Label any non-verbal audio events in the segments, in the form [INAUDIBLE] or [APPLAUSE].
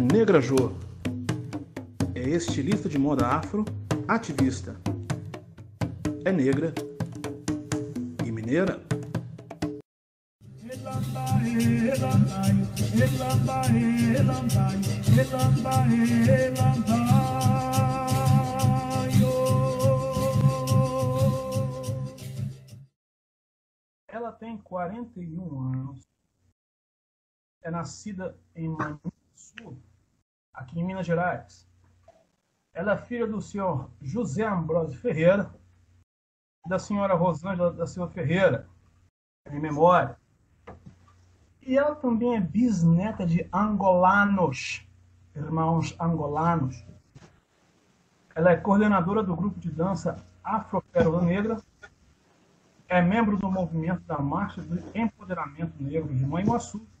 Negra Jo é estilista de moda afro, ativista. É negra e mineira. Ela tem 41 anos. É nascida em Sul, aqui em Minas Gerais. Ela é filha do senhor José Ambrosio Ferreira da senhora Rosângela da Silva Ferreira, em memória. E ela também é bisneta de angolanos, irmãos angolanos. Ela é coordenadora do grupo de dança Afro-Pérola Negra, é membro do movimento da Marcha do Empoderamento Negro de Manhuaçu e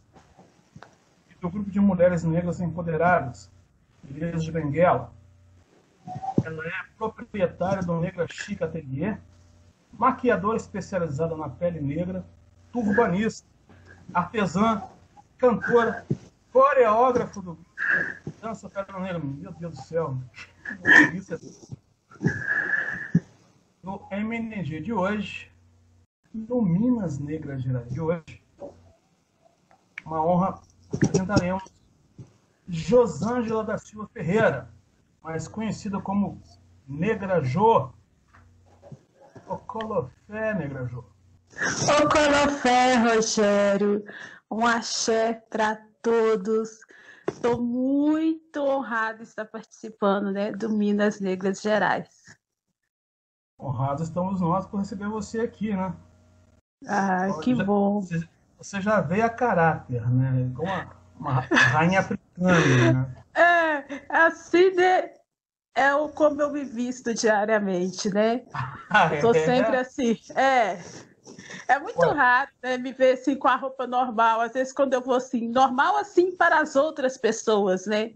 do grupo de mulheres negras empoderadas, Ilhas de Benguela. Ela é proprietária do Negra Chica Atelier, maquiadora especializada na pele negra, turbanista, artesã, cantora, coreógrafo do Dança Pérola Negra. Meu Deus do céu. É... No MNG de hoje, no Minas Negras de hoje, uma honra apresentaremos Josângela da Silva Ferreira, mais conhecida como Negra Jô. Ocolofé, Negra Jô. Ocolofé, Rogério. Um axé para todos. Estou muito honrada de estar participando né, do Minas Negras Gerais. Honrados estamos nós por receber você aqui, né? Ah, que bom. Você, você, já veio a caráter, né? Como uma, uma rainha africana, né? [LAUGHS] É, assim, né? É o como eu me visto diariamente, né? Ah, eu tô é? sempre assim. É. É muito Ué. raro né, me ver assim com a roupa normal. Às vezes, quando eu vou assim, normal assim para as outras pessoas, né?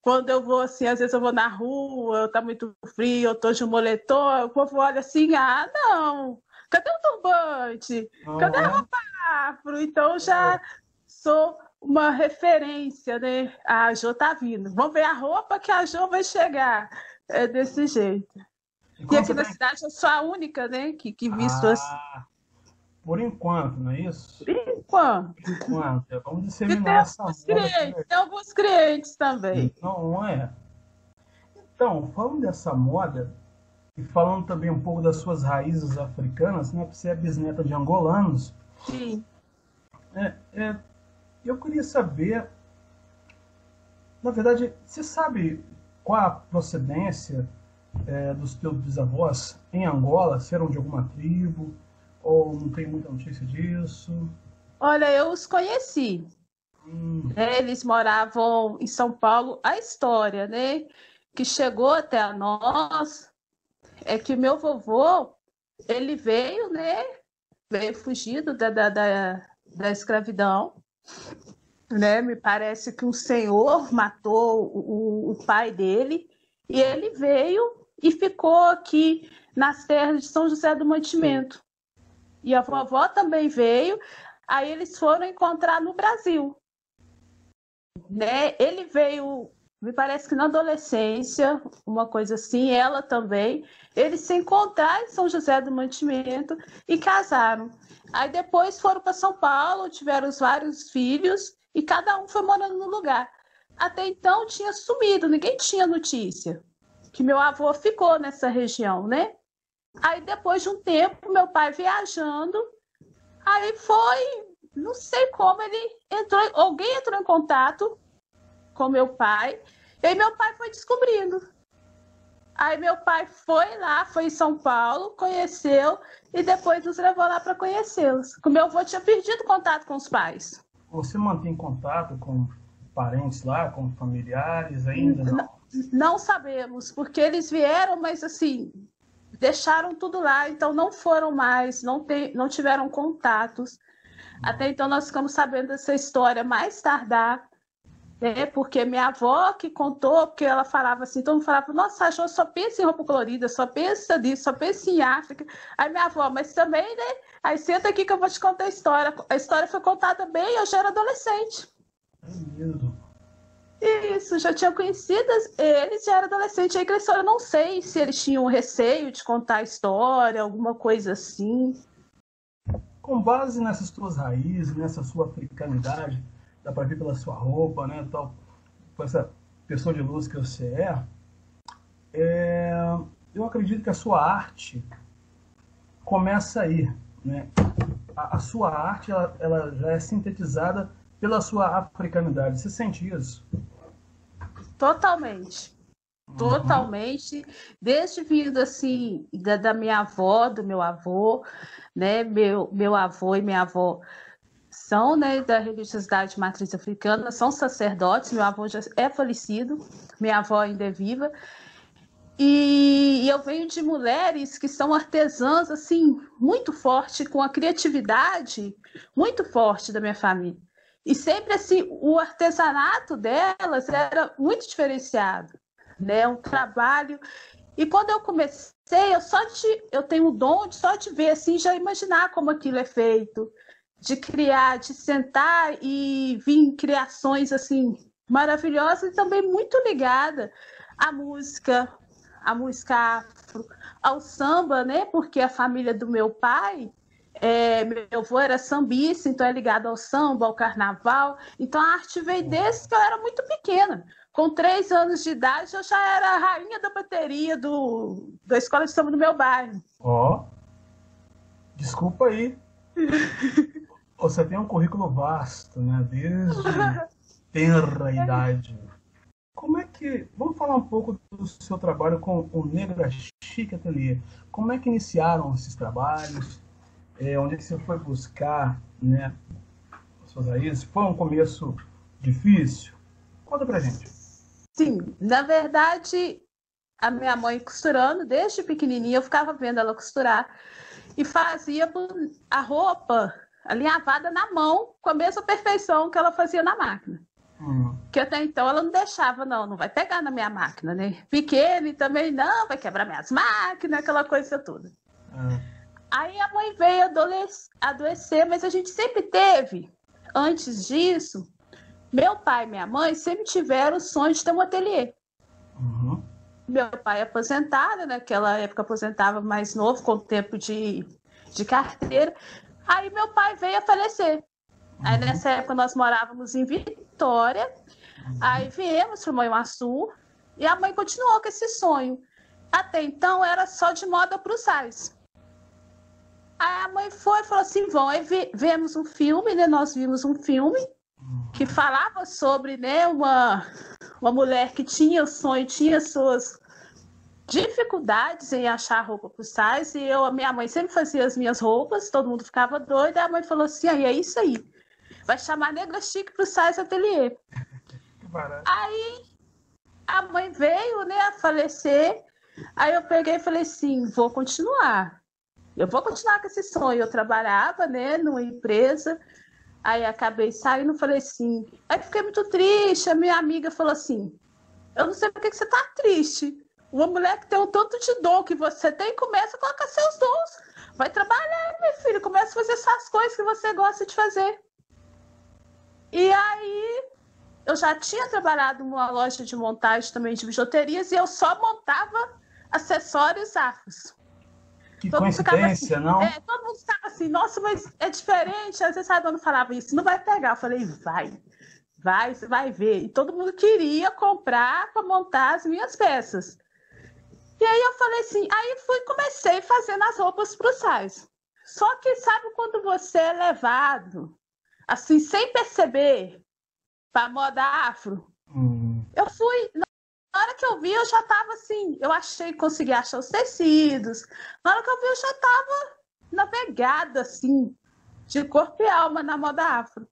Quando eu vou assim, às vezes eu vou na rua, tá muito frio, eu tô de moletom, o povo olha assim, ah, não, cadê o turbante? Cadê a roupa afro? Então já sou uma referência, né? A Jo tá vindo. Vamos ver a roupa que a Jo vai chegar. É desse jeito. E E aqui na tá cidade eu sou a única, né, que, que visto assim. Ah, por enquanto, não é isso? Por enquanto. Por enquanto. é, Vamos disseminar tem essa alguns clientes, tem alguns clientes também. Não, não é? Então, falando dessa moda, e falando também um pouco das suas raízes africanas, né? Você é bisneta de angolanos. Sim. É, é, eu queria saber, na verdade, você sabe qual a procedência é, dos teus bisavós em Angola? Se eram de alguma tribo? Ou não tem muita notícia disso? Olha, eu os conheci. Hum, né? Eles moravam em São Paulo. A história, né, que chegou até a nós é que meu vovô, ele veio, né, veio fugido da, da, da, da escravidão, né? Me parece que um senhor matou o, o pai dele e ele veio e ficou aqui nas terras de São José do Mantimento. E a vovó também veio. Aí eles foram encontrar no Brasil né? Ele veio, me parece que na adolescência, uma coisa assim, ela também. Eles se encontraram em São José do Mantimento e casaram. Aí depois foram para São Paulo, tiveram os vários filhos e cada um foi morando no lugar. Até então tinha sumido, ninguém tinha notícia que meu avô ficou nessa região, né? Aí depois de um tempo, meu pai viajando, aí foi, não sei como ele entrou, alguém entrou em contato com meu pai, e aí meu pai foi descobrindo. Aí meu pai foi lá, foi em São Paulo, conheceu e depois nos levou lá para conhecê-los. O meu avô tinha perdido contato com os pais. Você mantém contato com parentes lá, com familiares ainda? Não. Não sabemos, porque eles vieram, mas assim, deixaram tudo lá, então não foram mais, não, te, não tiveram contatos. Até então nós ficamos sabendo dessa história mais tardar, né? Porque minha avó que contou, porque ela falava assim, todo mundo falava, nossa, a só pensa em roupa colorida, só pensa nisso, só pensa em África. Aí minha avó, mas também, né? Aí senta aqui que eu vou te contar a história. A história foi contada bem, eu já era adolescente. É. Isso, já tinha conhecido eles, já era adolescente, aí cresceu. Eu não sei se eles tinham receio de contar a história, alguma coisa assim. Com base nessas tuas raízes, nessa sua africanidade, dá para ver pela sua roupa, né, tal, com essa pessoa de luz que você é, é eu acredito que a sua arte começa aí, né? A, a sua arte, ela, ela já é sintetizada pela sua africanidade. Você sente isso? Totalmente. Totalmente. Desde vindo assim, da, da, minha avó, do meu avô, né? Meu, meu avô e minha avó são né, da religiosidade matriz africana, são sacerdotes, meu avô já é falecido, minha avó ainda é viva. E, e eu venho de mulheres que são artesãs, assim, muito forte, com a criatividade muito forte da minha família. E sempre assim, o artesanato delas era muito diferenciado, né? Um trabalho. E quando eu comecei, eu só de, eu tenho o dom de só de ver assim, já imaginar como aquilo é feito, de criar, de sentar e vir criações assim maravilhosas e também muito ligada à música, à música afro, ao samba, né? Porque a família do meu pai é, meu avô era sambista, então é ligado ao samba, ao carnaval. Então a arte veio desde que eu era muito pequena. Com três anos de idade, eu já era a rainha da bateria do, da escola de samba do meu bairro. Ó, oh, desculpa aí. [LAUGHS] Você tem um currículo vasto, né? Desde [LAUGHS] tenra idade. Como é que. Vamos falar um pouco do seu trabalho com o Negra Chique Atelier. Como é que iniciaram esses trabalhos? é, onde você foi buscar né, suas raízes, foi um começo difícil? Conta pra gente. Sim, na verdade, a minha mãe costurando, desde pequenininha, eu ficava vendo ela costurar e fazia a roupa alinhavada na mão com a mesma perfeição que ela fazia na máquina. Hum. Que até então ela não deixava, não, não vai pegar na minha máquina, né? Pequeno e também não, vai quebrar minhas máquinas, aquela coisa toda. É. Aí a mãe veio adoecer, mas a gente sempre teve, antes disso, meu pai e minha mãe sempre tiveram o sonho de ter um ateliê. Uhum. Meu pai é aposentado, naquela época aposentava mais novo, com o tempo de, de carteira. Aí meu pai veio a falecer. Uhum. Aí nessa época nós morávamos em Vitória. Uhum. Aí viemos para o Manhuaçu e a mãe continuou com esse sonho. Até então era só de moda para os sais. Aí a mãe foi e falou assim: vão, aí vemos um filme, né? Nós vimos um filme que falava sobre né, uma, uma mulher que tinha o sonho, tinha suas dificuldades em achar roupa para os sais, e eu, a minha mãe sempre fazia as minhas roupas, todo mundo ficava doido, e a mãe falou assim, aí é isso aí, vai chamar Negra Chique para o sais ateliê. Aí a mãe veio, né, a falecer, aí eu peguei e falei assim, vou continuar eu vou continuar com esse sonho. Eu trabalhava, né, numa empresa, aí acabei saindo falei assim. Aí fiquei muito triste. A minha amiga falou assim: Eu não sei por que você tá triste. Uma mulher que tem o tanto de dom que você tem, começa a colocar seus dons. Vai trabalhar, meu filho, começa a fazer essas coisas que você gosta de fazer. E aí, eu já tinha trabalhado numa loja de montagem também de bijuterias e eu só montava acessórios afros. Que todo coincidência, assim, não? É, todo mundo ficava assim, nossa, mas é diferente. Às vezes sabe quando falava isso, não vai pegar. Eu falei, vai, vai, você vai ver. E todo mundo queria comprar para montar as minhas peças. E aí eu falei assim, aí fui comecei fazendo as roupas para os sais. Só que sabe quando você é levado, assim, sem perceber, para moda afro? Hum. Eu fui, na hora que eu vi, eu já tava assim, eu achei, consegui achar os tecidos. Na hora que eu vi, eu já tava navegada, assim, de corpo e alma na moda afro.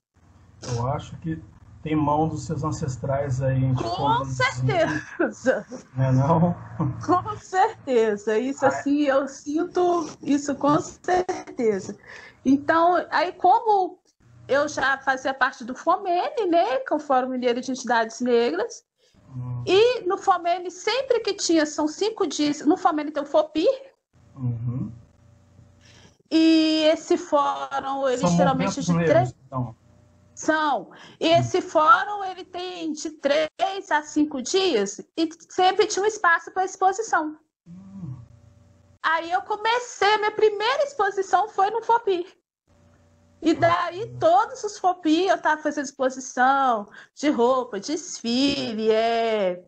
Eu acho que tem mão dos seus ancestrais aí. Com certeza. Não é não? Com certeza. Isso Ai. assim, eu sinto isso com certeza. Então, aí como eu já fazia parte do FOMENE, né, que é o Fórum Mineiro de Entidades Negras, e no Fomene, sempre que tinha, são cinco dias. No Fomene tem o FOPI. Uhum. E esse fórum, eles são geralmente de três. Então. São. E esse fórum ele tem de três a cinco dias e sempre tinha um espaço para exposição. Aí eu comecei, minha primeira exposição foi no FOPI. E daí todos os FOPI eu estava fazendo exposição de roupa, desfile, é...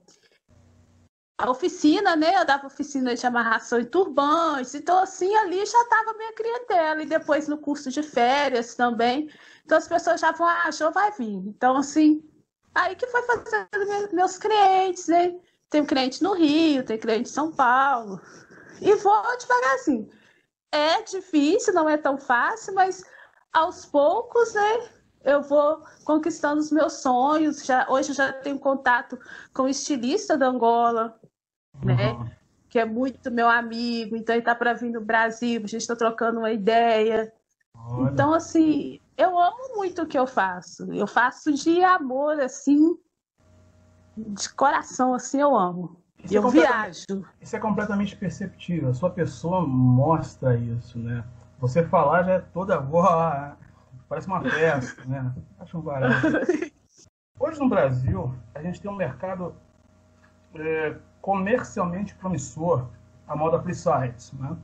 a oficina, né? Eu dava oficina de amarração e turbantes. Então, assim, ali já estava minha clientela. E depois no curso de férias também. Então as pessoas já vão, ah, já vai vir. Então, assim, aí que foi fazendo meus clientes, né? Tem cliente no Rio, tem cliente em São Paulo. E vou devagarzinho. É difícil, não é tão fácil, mas aos poucos, né? Eu vou conquistando os meus sonhos. Já, hoje eu já tenho contato com o estilista da Angola, né? Uhum. Que é muito meu amigo, então ele está para vir no Brasil, a gente está trocando uma ideia. Olha. Então, assim, eu amo muito o que eu faço. Eu faço de amor, assim, de coração, assim, eu amo. Isso é eu é viajo. Isso é completamente perceptível. A sua pessoa mostra isso, né? Você falar já é toda voz, [LAUGHS] parece uma festa, né? Acho um barato. [LAUGHS] Hoje no Brasil, a gente tem um mercado é, comercialmente promissor, a moda plus size, né?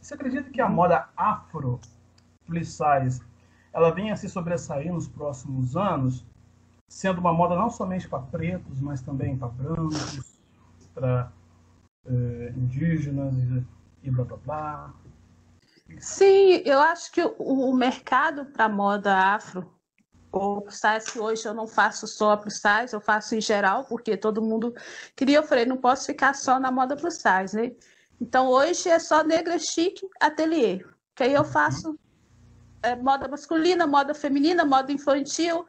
Você acredita que a moda afro plus size ela venha a se sobressair nos próximos anos, sendo uma moda não somente para pretos, mas também para brancos, para eh, indígenas e, blá blá blá. Sim, eu acho que o, o mercado para moda afro, size, que hoje eu não faço só plus size, eu faço em geral, porque todo mundo queria, eu falei, não posso ficar só na moda plus size, né? Então hoje é só negra chique ateliê, que aí eu faço é, moda masculina, moda feminina, moda infantil,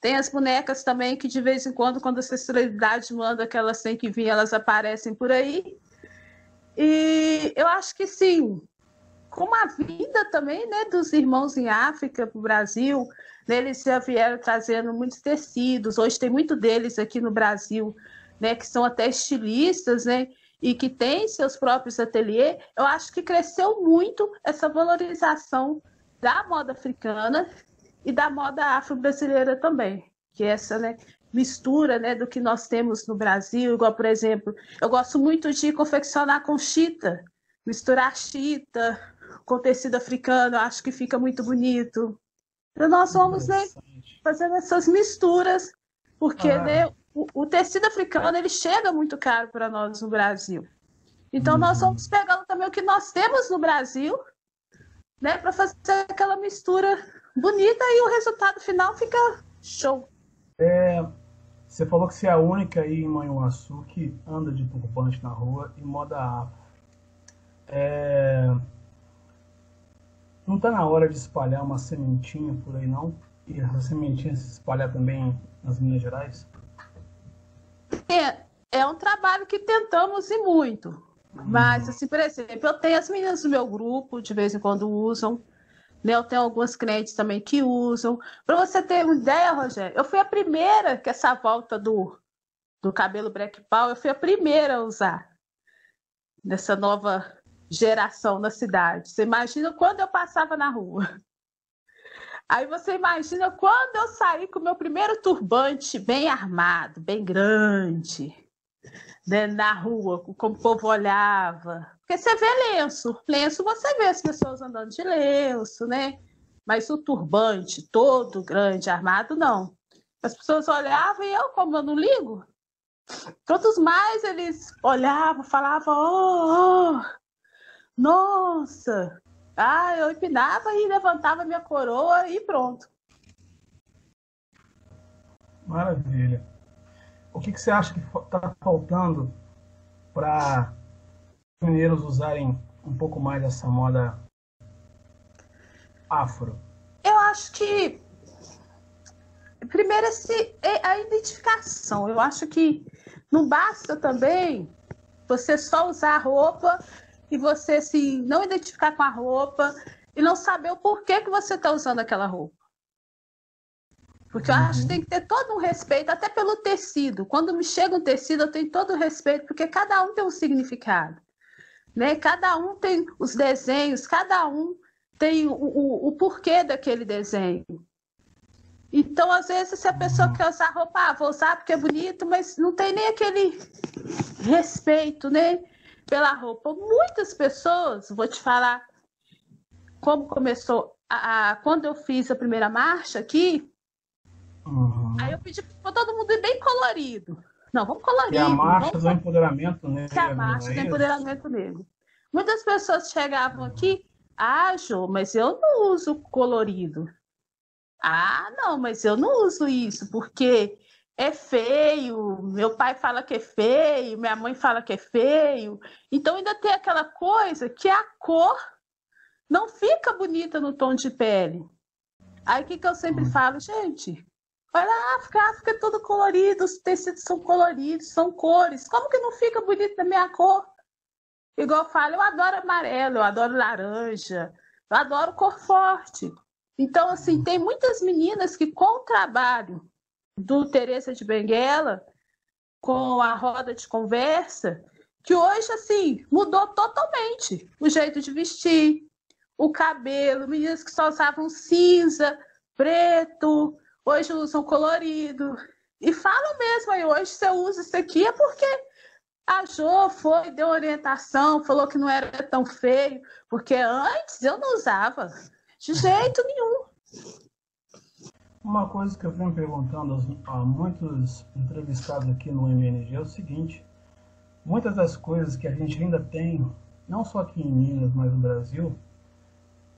tem as bonecas também que de vez em quando, quando a celebridade manda que elas têm que vir, elas aparecem por aí. E eu acho que sim, como a vida também né, dos irmãos em África para o Brasil, eles já vieram trazendo muitos tecidos. Hoje tem muito deles aqui no Brasil, né, que são até estilistas, né, e que têm seus próprios ateliês. Eu acho que cresceu muito essa valorização da moda africana e da moda afro-brasileira também, que é essa né, mistura né, do que nós temos no Brasil, igual, por exemplo, eu gosto muito de confeccionar com chita, misturar chita com tecido africano, acho que fica muito bonito. Então nós vamos né, fazendo essas misturas, porque ah. né, o, o, tecido africano ele chega muito caro para nós no Brasil. Então uhum. nós vamos pegando também o que nós temos no Brasil, né, para fazer aquela mistura bonita e o resultado final fica show. É, você falou que você é a única aí em Manhuaçu que anda de turbante na rua e moda afro. É, não está na hora de espalhar uma sementinha por aí, não? E essa sementinha se espalhar também nas Minas Gerais? É, é um trabalho que tentamos e muito. Uhum. Mas, assim, por exemplo, eu tenho as meninas do meu grupo, de vez em quando usam. Né? Eu tenho algumas clientes também que usam. Para você ter uma ideia, Rogério, eu fui a primeira que essa volta do, do cabelo black power, eu fui a primeira a usar nessa nova geração na cidade. Você imagina quando eu passava na rua. Aí você imagina quando eu saí com o meu primeiro turbante bem armado, bem grande, né, na rua, como o povo olhava. Porque você vê lenço. Lenço você vê as pessoas andando de lenço, né? Mas o turbante todo grande, armado, não. As pessoas olhavam e eu, como eu não ligo, todos mais eles olhavam, falavam, oh, oh, nossa! Ah, eu empinava e levantava minha coroa e pronto. Maravilha. O que, que você acha que está faltando para os mineiros usarem um pouco mais essa moda afro? Eu acho que primeiro esse, é a identificação. Eu acho que não basta também você só usar roupa e você se não identificar com a roupa e não saber o porquê que você está usando aquela roupa. Porque eu acho que tem que ter todo um respeito, até pelo tecido. Quando me chega um tecido, eu tenho todo o respeito, porque cada um tem um significado. Né? Cada um tem os desenhos, cada um tem o, o, o porquê daquele desenho. Então, às vezes, se a pessoa quer usar roupa, ah, vou usar porque é bonito, mas não tem nem aquele respeito, né? Pela roupa. Muitas pessoas, vou te falar como começou, a, a quando eu fiz a primeira marcha aqui, uhum. aí eu pedi para todo mundo ir bem colorido. Não, vamos colorido. É a marcha vamos... do empoderamento negro. É a marcha é do empoderamento negro. Muitas pessoas chegavam aqui, ah, Jô, mas eu não uso colorido. Ah, não, mas eu não uso isso porque é feio, meu pai fala que é feio, minha mãe fala que é feio. Então ainda tem aquela coisa que a cor não fica bonita no tom de pele. Aí o que, que eu sempre hum. falo, gente? Olha a África, a África é todo colorido, os tecidos são coloridos, são cores. Como que não fica bonito da minha cor? Igual eu falo, eu adoro amarelo, eu adoro laranja, eu adoro cor forte. Então, assim, tem muitas meninas que com o trabalho do Teresa de Benguela, com a roda de conversa, que hoje, assim, mudou totalmente o jeito de vestir, o cabelo, meninas que só usavam cinza, preto, hoje usam colorido. E falam mesmo aí, hoje você usa isso aqui é porque a Jo foi, deu orientação, falou que não era tão feio, porque antes eu não usava. De jeito nenhum. Uma coisa que eu venho perguntando a muitos entrevistados aqui no MNG é o seguinte: muitas das coisas que a gente ainda tem, não só aqui em Minas, mas no Brasil,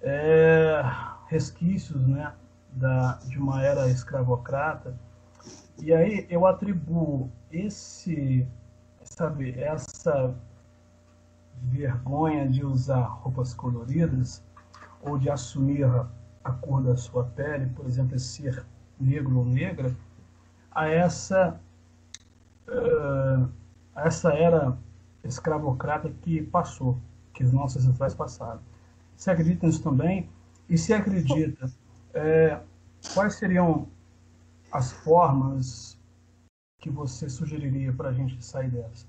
é resquícios né, da, de uma era escravocrata. E aí eu atribuo esse, sabe, essa vergonha de usar roupas coloridas ou de assumir a cor da sua pele, por exemplo, ser negro ou negra, a essa, uh, a essa era escravocrata que passou, que os nossos ancestrais passaram. Você acredita nisso também? E se acredita, é, quais seriam as formas que você sugeriria para a gente sair dessa?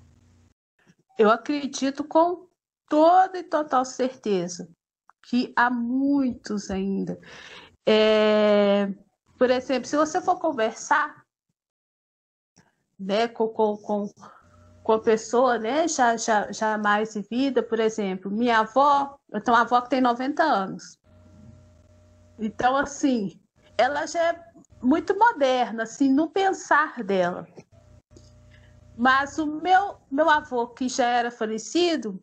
Eu acredito com toda e total certeza que há muitos ainda. É, por exemplo, se você for conversar né, com, com, com, a pessoa né, já, já, já mais de vida, por exemplo, minha avó, eu tenho uma avó que tem 90 anos. Então, assim, ela já é muito moderna, assim, no pensar dela. Mas o meu, meu avô, que já era falecido,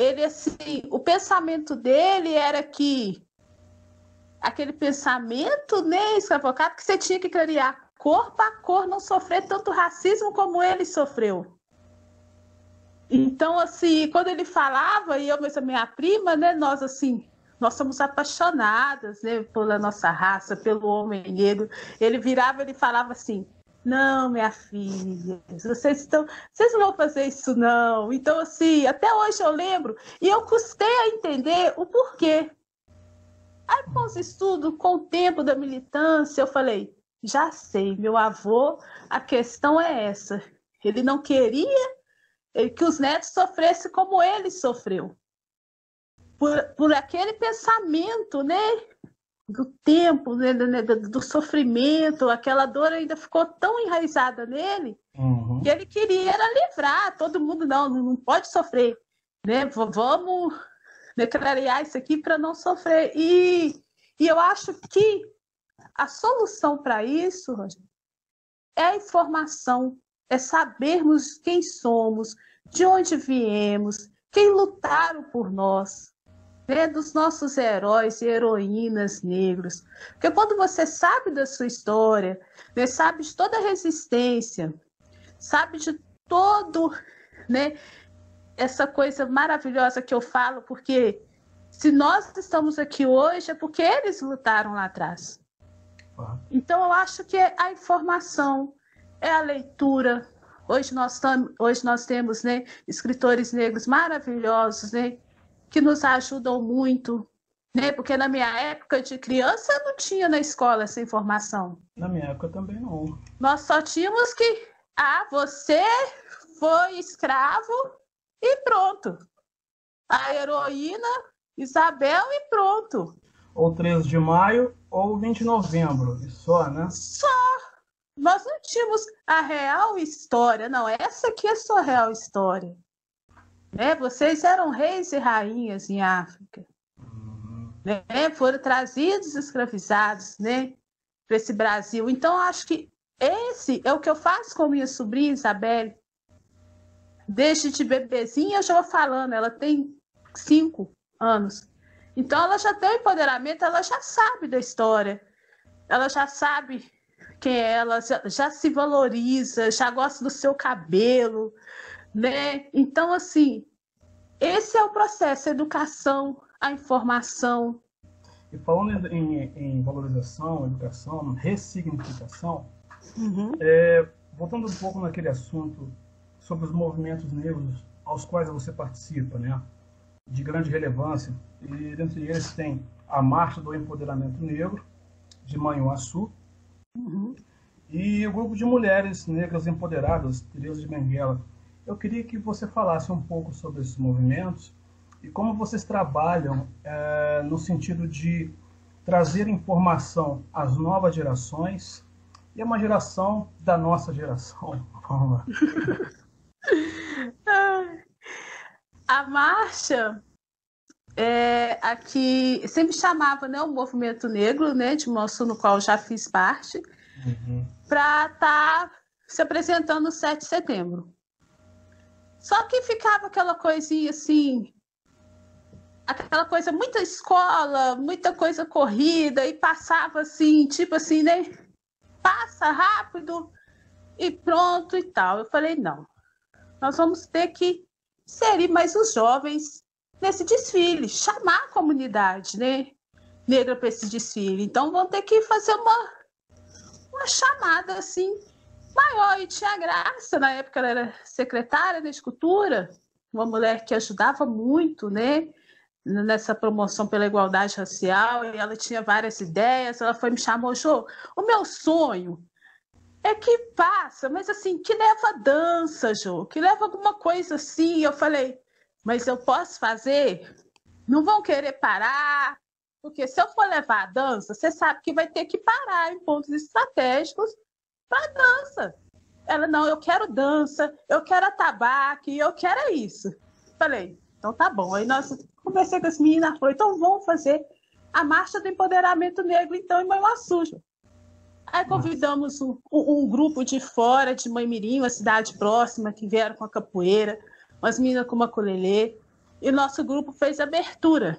ele assim, o pensamento dele era que aquele pensamento, né, escravocrata, que você tinha que criar cor para cor não sofrer tanto racismo como ele sofreu. Então, assim, quando ele falava, e eu mesmo, minha prima, né, nós assim, nós somos apaixonadas, né, pela nossa raça, pelo homem negro. Ele virava, ele falava assim: não, minha filha, vocês estão, vocês não vão fazer isso não. Então assim, até hoje eu lembro e eu custei a entender o porquê. Aí com os estudos, com o tempo da militância, eu falei, já sei, meu avô, a questão é essa. Ele não queria que os netos sofressem como ele sofreu. Por, por aquele pensamento, né? Do tempo, né, do, sofrimento, aquela dor ainda ficou tão enraizada nele uhum. que ele queria era livrar todo mundo, não, não pode sofrer, né? Vamos declarar isso aqui para não sofrer. E, e eu acho que a solução para isso é a informação, é sabermos quem somos, de onde viemos, quem lutaram por nós né, dos nossos heróis e heroínas negros. Porque quando você sabe da sua história, né, sabe de toda a resistência, sabe de todo, né, essa coisa maravilhosa que eu falo, porque se nós estamos aqui hoje é porque eles lutaram lá atrás. Então eu acho que é a informação, é a leitura. Hoje nós, hoje nós temos né, escritores negros maravilhosos, né, que nos ajudam muito, né? Porque na minha época de criança não tinha na escola essa informação. Na minha época também não. Nós só tínhamos que, ah, você foi escravo e pronto. A heroína Isabel e pronto. ou 13 de maio, ou 20 de novembro, e só, né? Só! Nós não tínhamos a real história, não, essa aqui é a sua real história. Né? Vocês eram reis e rainhas em África. Uhum. Né? Foram trazidos escravizados né? para esse Brasil. Então, acho que esse é o que eu faço com minha sobrinha Isabelle. Desde de bebezinha eu já vou falando, ela tem cinco anos. Então ela já tem empoderamento, ela já sabe da história, ela já sabe quem é ela, já, já se valoriza, já gosta do seu cabelo, né? Então, assim, esse é o processo, a educação, a informação. E falando em, em valorização, educação, ressignificação, uhum. é, voltando um pouco naquele assunto sobre os movimentos negros aos quais você participa, né? De grande relevância. E dentre eles tem a Marcha do Empoderamento Negro, de Manhuaçu, uhum. e o grupo de mulheres negras empoderadas, Teresa de Benguela. Eu queria que você falasse um pouco sobre esses movimentos e como vocês trabalham é, no sentido de trazer informação às novas gerações e a uma geração da nossa geração. [LAUGHS] Vamos lá. [LAUGHS] a marcha é, aqui sempre chamava né, o movimento negro né, de Moço, no qual já fiz parte, uhum. para estar tá se apresentando no 7 de setembro. Só que ficava aquela coisinha assim, aquela coisa, muita escola, muita coisa corrida, e passava assim, tipo assim, né? Passa rápido e pronto e tal. Eu falei, não, nós vamos ter que inserir mais os jovens nesse desfile, chamar a comunidade né, negra para esse desfile. Então vão ter que fazer uma, uma chamada assim maior. E tinha graça, na época ela era secretária da escultura, uma mulher que ajudava muito, né? Nessa promoção pela igualdade racial, e ela tinha várias ideias. Ela foi me chamou, Jô, o meu sonho é que passa, mas assim, que leva dança, Jô, que leva alguma coisa assim. Eu falei, mas eu posso fazer? Não vão querer parar, porque se eu for levar a dança, você sabe que vai ter que parar em pontos estratégicos para dança. Ela, não, eu quero dança, eu quero atabaque, eu quero isso. Falei, então tá bom. Aí nós conversei com as meninas, falei, então vamos fazer a marcha do empoderamento negro, então, em Manhuaçu. Aí convidamos um, um, grupo de fora, de Maimirim, uma cidade próxima, que vieram com a capoeira, umas meninas com uma colelê, e nosso grupo fez abertura.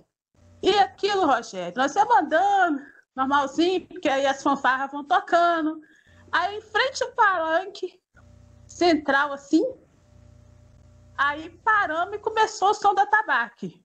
E aquilo, Rogério, nós ia mandando, normalzinho, porque aí as fanfarras vão tocando. Aí, em frente ao palanque central, assim, aí paramos e começou o som da tabaque.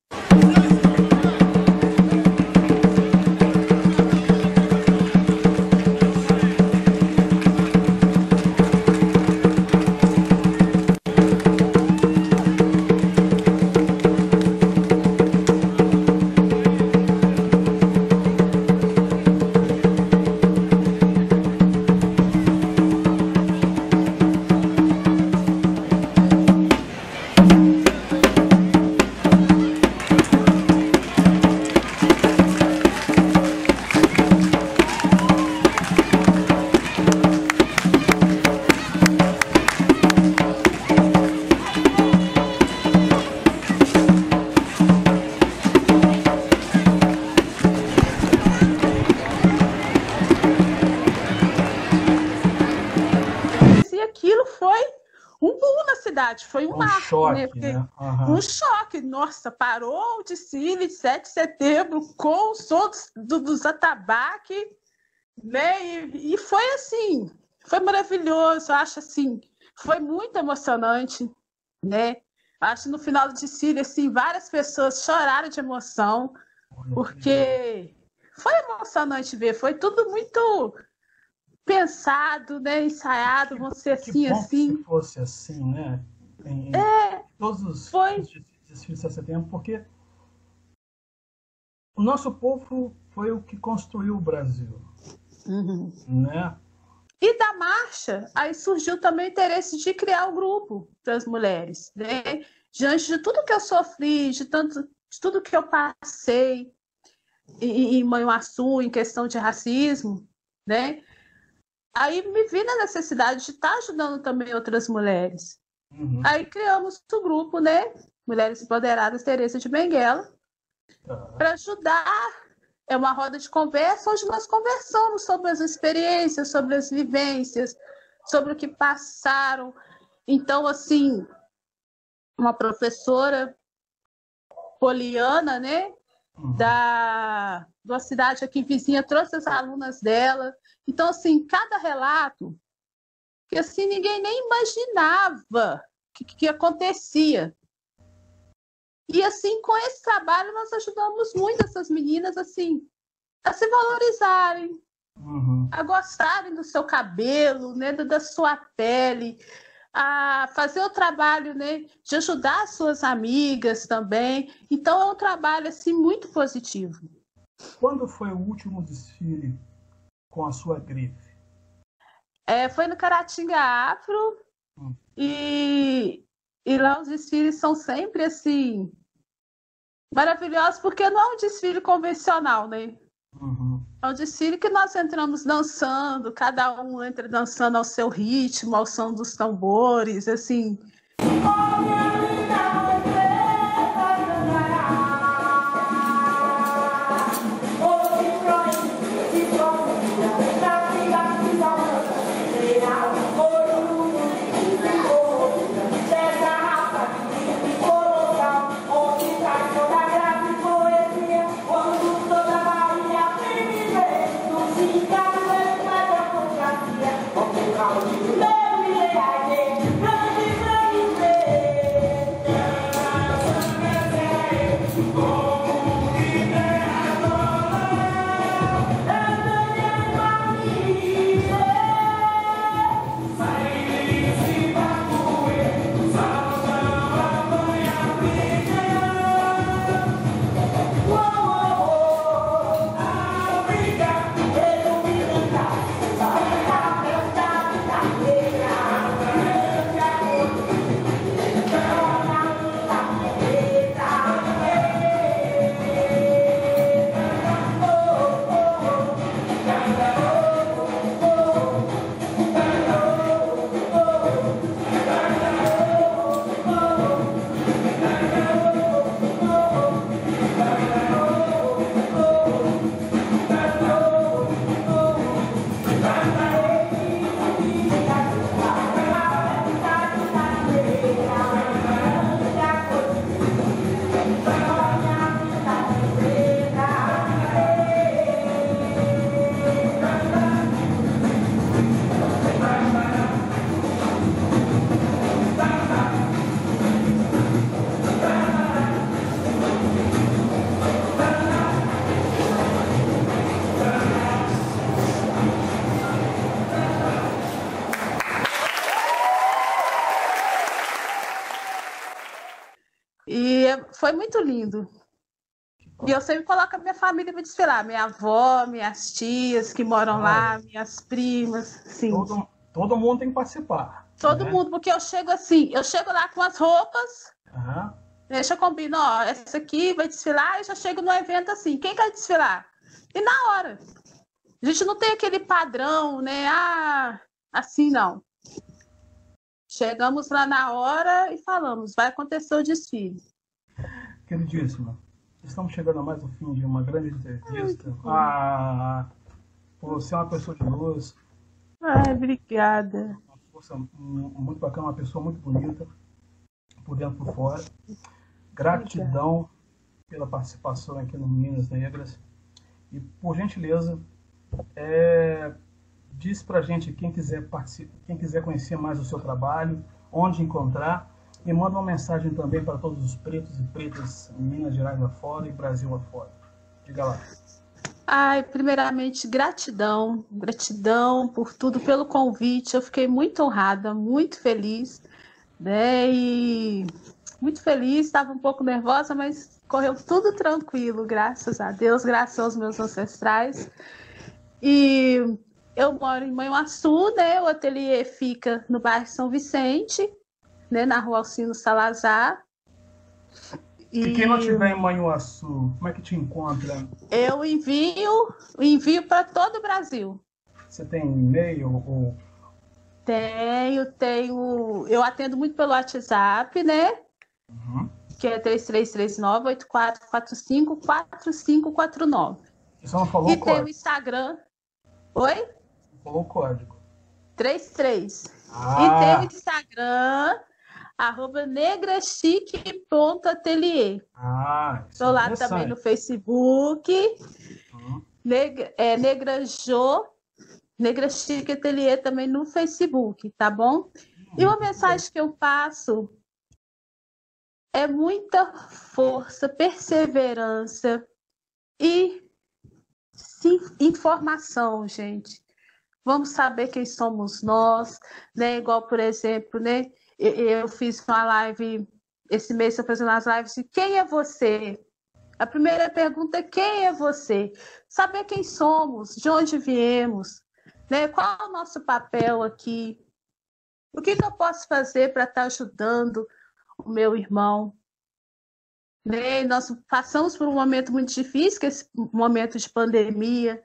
Choque, né? Porque, né? Uhum. Um choque. Nossa, parou o desfile de 7 de setembro com outros do, dos atabaque, né? E, e foi assim, foi maravilhoso, acho assim, foi muito emocionante, né? Acho no final do desfile, assim, várias pessoas choraram de emoção, porque foi emocionante ver, foi tudo muito pensado, né, ensaiado, ser assim, assim. Se fosse assim, né? Em, é, todos os foi. desfiles de setembro, porque o nosso povo foi o que construiu o Brasil. Uhum. Né? E da marcha, aí surgiu também o interesse de criar o um grupo das mulheres. Né? Diante de tudo que eu sofri, de, tanto, de tudo que eu passei, em, em Manhuaçu, em questão de racismo, né? Aí me vi na necessidade de estar ajudando também outras mulheres. Uhum. Aí criamos o grupo, né? Mulheres Empoderadas Teresa de Benguela, uhum. para ajudar. É uma roda de conversa onde nós conversamos sobre as experiências, sobre as vivências, sobre o que passaram. Então, assim, uma professora poliana, né? Uhum. Da, da cidade aqui vizinha, trouxe as alunas dela. Então, assim, cada relato que assim ninguém nem imaginava que, que acontecia. E assim, com esse trabalho, nós ajudamos muito essas meninas assim a se valorizarem, uhum. a gostarem do seu cabelo, né, da sua pele, a fazer o trabalho né, de ajudar as suas amigas também. Então é um trabalho assim muito positivo. Quando foi o último desfile com a sua grife? É, foi no Caratinga Afro hum. e, e lá os desfiles são sempre assim maravilhosos porque não é um desfile convencional, né? Uhum. É um desfile que nós entramos dançando, cada um entra dançando ao seu ritmo, ao som dos tambores, assim. Foi muito lindo. E eu sempre coloco a minha família para desfilar, minha avó, minhas tias que moram ah, lá, minhas primas, sim. Todo, todo mundo tem que participar. Todo né? mundo, porque eu chego assim, eu chego lá com as roupas, uhum. deixa eu combinar, ó, essa aqui vai desfilar, e já chego no evento assim, quem quer desfilar? E na hora. A gente não tem aquele padrão, né? Ah, assim não. Chegamos lá na hora e falamos, vai acontecer o desfile. Queridíssima, estamos chegando a mais um fim de uma grande entrevista. Ah, você é uma pessoa de luz. Ai, obrigada. Uma força muito bacana, uma pessoa muito bonita, por dentro e por fora. Gratidão obrigada. pela participação aqui no Minas Negras. E, por gentileza, é, diz pra gente quem quiser, quem quiser conhecer mais o seu trabalho, onde encontrar e manda uma mensagem também para todos os pretos e pretas em Minas Gerais afora e Brasil afora. Diga lá. Ai, primeiramente, gratidão, gratidão por tudo, pelo convite. Eu fiquei muito honrada, muito feliz, né? E muito feliz, estava um pouco nervosa, mas correu tudo tranquilo, graças a Deus, graças aos meus ancestrais. E eu moro em Manhuaçu, né? O ateliê fica no bairro São Vicente, né, na rua Alcino Salazar. E, quem não tiver em Manhuaçu, como é que te encontra? Eu envio, envio para todo o Brasil. Você tem e-mail ou tenho, tenho. Eu atendo muito pelo WhatsApp, né? Uhum. Que é 3339-8445-4549. Você não falou e o código? tem o Instagram. Oi? Você falou o código. 33. Ah. E tem o Instagram, arroba negrachique.atelier. Ah, Estou lá também no Facebook. Uhum. Negra, é, Negra Jo Negra Chique Atelier também no Facebook, tá bom? E uma mensagem que eu passo é muita força, perseverança e sim, informação, gente. Vamos saber quem somos nós, né? Igual, por exemplo, né? Eu fiz uma live esse mês, estou fazendo as lives de quem é você? A primeira pergunta é quem é você? Saber quem somos, de onde viemos, né? Qual é o nosso papel aqui? O que, que eu posso fazer para estar tá ajudando o meu irmão? Né? Nós passamos por um momento muito difícil, que é esse momento de pandemia.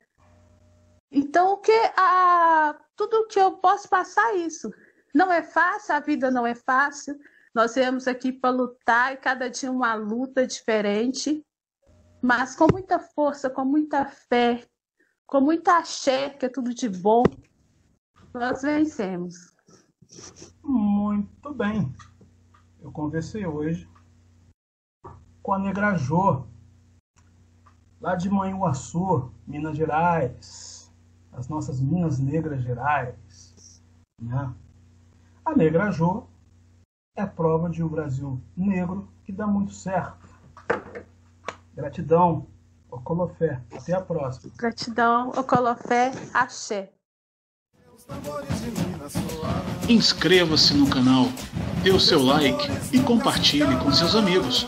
Então, o que a, tudo que eu posso passar é isso. Não é fácil, a vida não é fácil. Nós viemos aqui para lutar e cada dia uma luta diferente, mas com muita força, com muita fé, com muita axé, que é tudo de bom, nós vencemos. Muito bem. Eu conversei hoje com a Negra Jô, lá de Manhuaçu, Minas Gerais, as nossas Minas Negras Gerais. Né? A Negra Jô é prova de um Brasil negro que dá muito certo. Gratidão Ocolofé. Até a próxima. Gratidão, Ocolofé, axé. Inscreva-se no canal, dê o seu like e compartilhe com seus amigos.